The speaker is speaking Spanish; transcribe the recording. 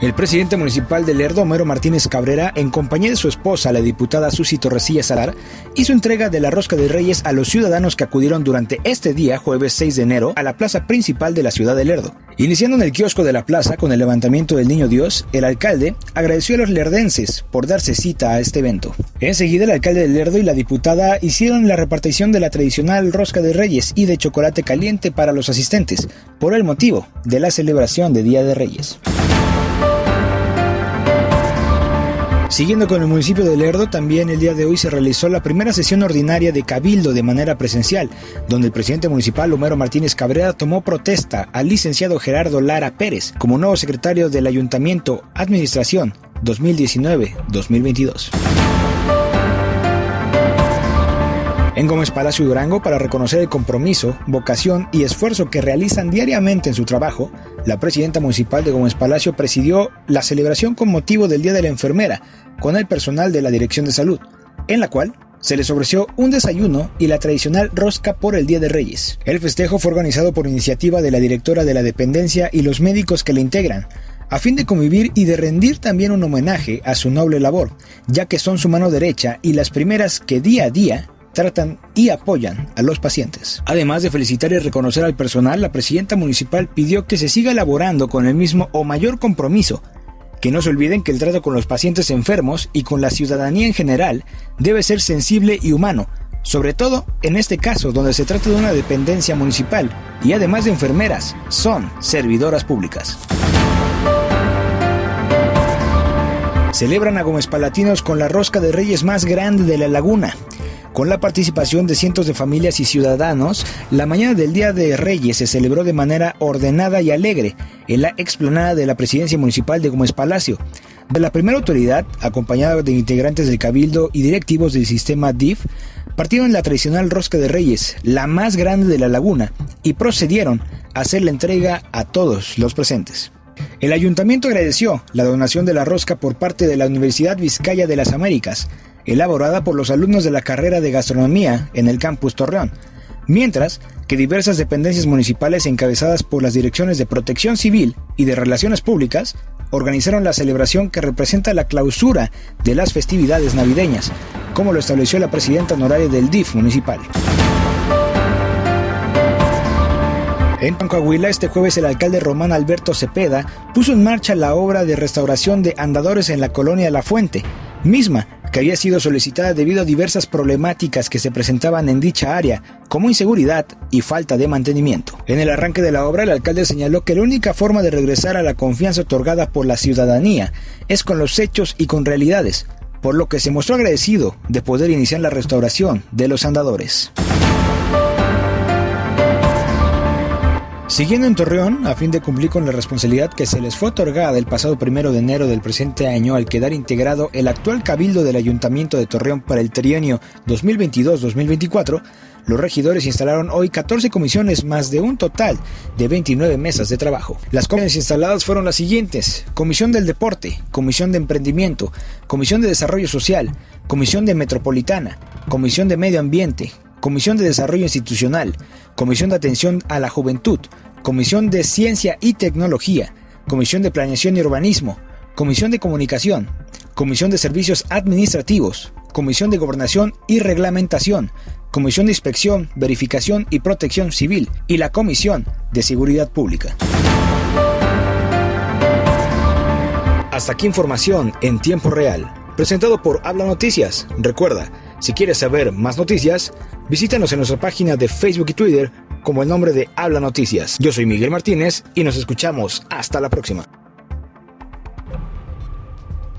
El presidente municipal de Lerdo, Homero Martínez Cabrera, en compañía de su esposa, la diputada Susi Torrecilla Salar, hizo entrega de la rosca de Reyes a los ciudadanos que acudieron durante este día, jueves 6 de enero, a la plaza principal de la ciudad de Lerdo. Iniciando en el kiosco de la plaza con el levantamiento del Niño Dios, el alcalde agradeció a los lerdenses por darse cita a este evento. Enseguida, el alcalde de Lerdo y la diputada hicieron la repartición de la tradicional rosca de Reyes y de chocolate caliente para los asistentes, por el motivo de la celebración de Día de Reyes. Siguiendo con el municipio de Lerdo, también el día de hoy se realizó la primera sesión ordinaria de Cabildo de manera presencial, donde el presidente municipal Homero Martínez Cabrera tomó protesta al licenciado Gerardo Lara Pérez como nuevo secretario del Ayuntamiento Administración 2019-2022. En Gómez Palacio Durango para reconocer el compromiso, vocación y esfuerzo que realizan diariamente en su trabajo, la presidenta municipal de Gómez Palacio presidió la celebración con motivo del Día de la Enfermera con el personal de la Dirección de Salud, en la cual se les ofreció un desayuno y la tradicional rosca por el Día de Reyes. El festejo fue organizado por iniciativa de la directora de la dependencia y los médicos que la integran, a fin de convivir y de rendir también un homenaje a su noble labor, ya que son su mano derecha y las primeras que día a día tratan y apoyan a los pacientes. Además de felicitar y reconocer al personal, la presidenta municipal pidió que se siga elaborando con el mismo o mayor compromiso. Que no se olviden que el trato con los pacientes enfermos y con la ciudadanía en general debe ser sensible y humano, sobre todo en este caso donde se trata de una dependencia municipal y además de enfermeras, son servidoras públicas. Celebran a Gómez Palatinos con la rosca de reyes más grande de la laguna. Con la participación de cientos de familias y ciudadanos, la mañana del Día de Reyes se celebró de manera ordenada y alegre en la explanada de la Presidencia Municipal de Gómez Palacio. De la primera autoridad, acompañada de integrantes del Cabildo y directivos del sistema DIF, partieron la tradicional rosca de Reyes, la más grande de la laguna, y procedieron a hacer la entrega a todos los presentes. El ayuntamiento agradeció la donación de la rosca por parte de la Universidad Vizcaya de las Américas, elaborada por los alumnos de la carrera de gastronomía en el campus Torreón, mientras que diversas dependencias municipales encabezadas por las direcciones de protección civil y de relaciones públicas organizaron la celebración que representa la clausura de las festividades navideñas, como lo estableció la presidenta honoraria del DIF municipal. En Coahuila, este jueves el alcalde Román Alberto Cepeda puso en marcha la obra de restauración de andadores en la colonia La Fuente, misma que había sido solicitada debido a diversas problemáticas que se presentaban en dicha área, como inseguridad y falta de mantenimiento. En el arranque de la obra, el alcalde señaló que la única forma de regresar a la confianza otorgada por la ciudadanía es con los hechos y con realidades, por lo que se mostró agradecido de poder iniciar la restauración de los andadores. Siguiendo en Torreón, a fin de cumplir con la responsabilidad que se les fue otorgada el pasado primero de enero del presente año al quedar integrado el actual cabildo del Ayuntamiento de Torreón para el trienio 2022-2024, los regidores instalaron hoy 14 comisiones más de un total de 29 mesas de trabajo. Las comisiones instaladas fueron las siguientes. Comisión del Deporte, Comisión de Emprendimiento, Comisión de Desarrollo Social, Comisión de Metropolitana, Comisión de Medio Ambiente, Comisión de Desarrollo Institucional, Comisión de Atención a la Juventud, Comisión de Ciencia y Tecnología, Comisión de Planeación y Urbanismo, Comisión de Comunicación, Comisión de Servicios Administrativos, Comisión de Gobernación y Reglamentación, Comisión de Inspección, Verificación y Protección Civil y la Comisión de Seguridad Pública. Hasta aquí información en tiempo real, presentado por Habla Noticias. Recuerda, si quieres saber más noticias, visítanos en nuestra página de Facebook y Twitter como el nombre de Habla Noticias. Yo soy Miguel Martínez y nos escuchamos hasta la próxima.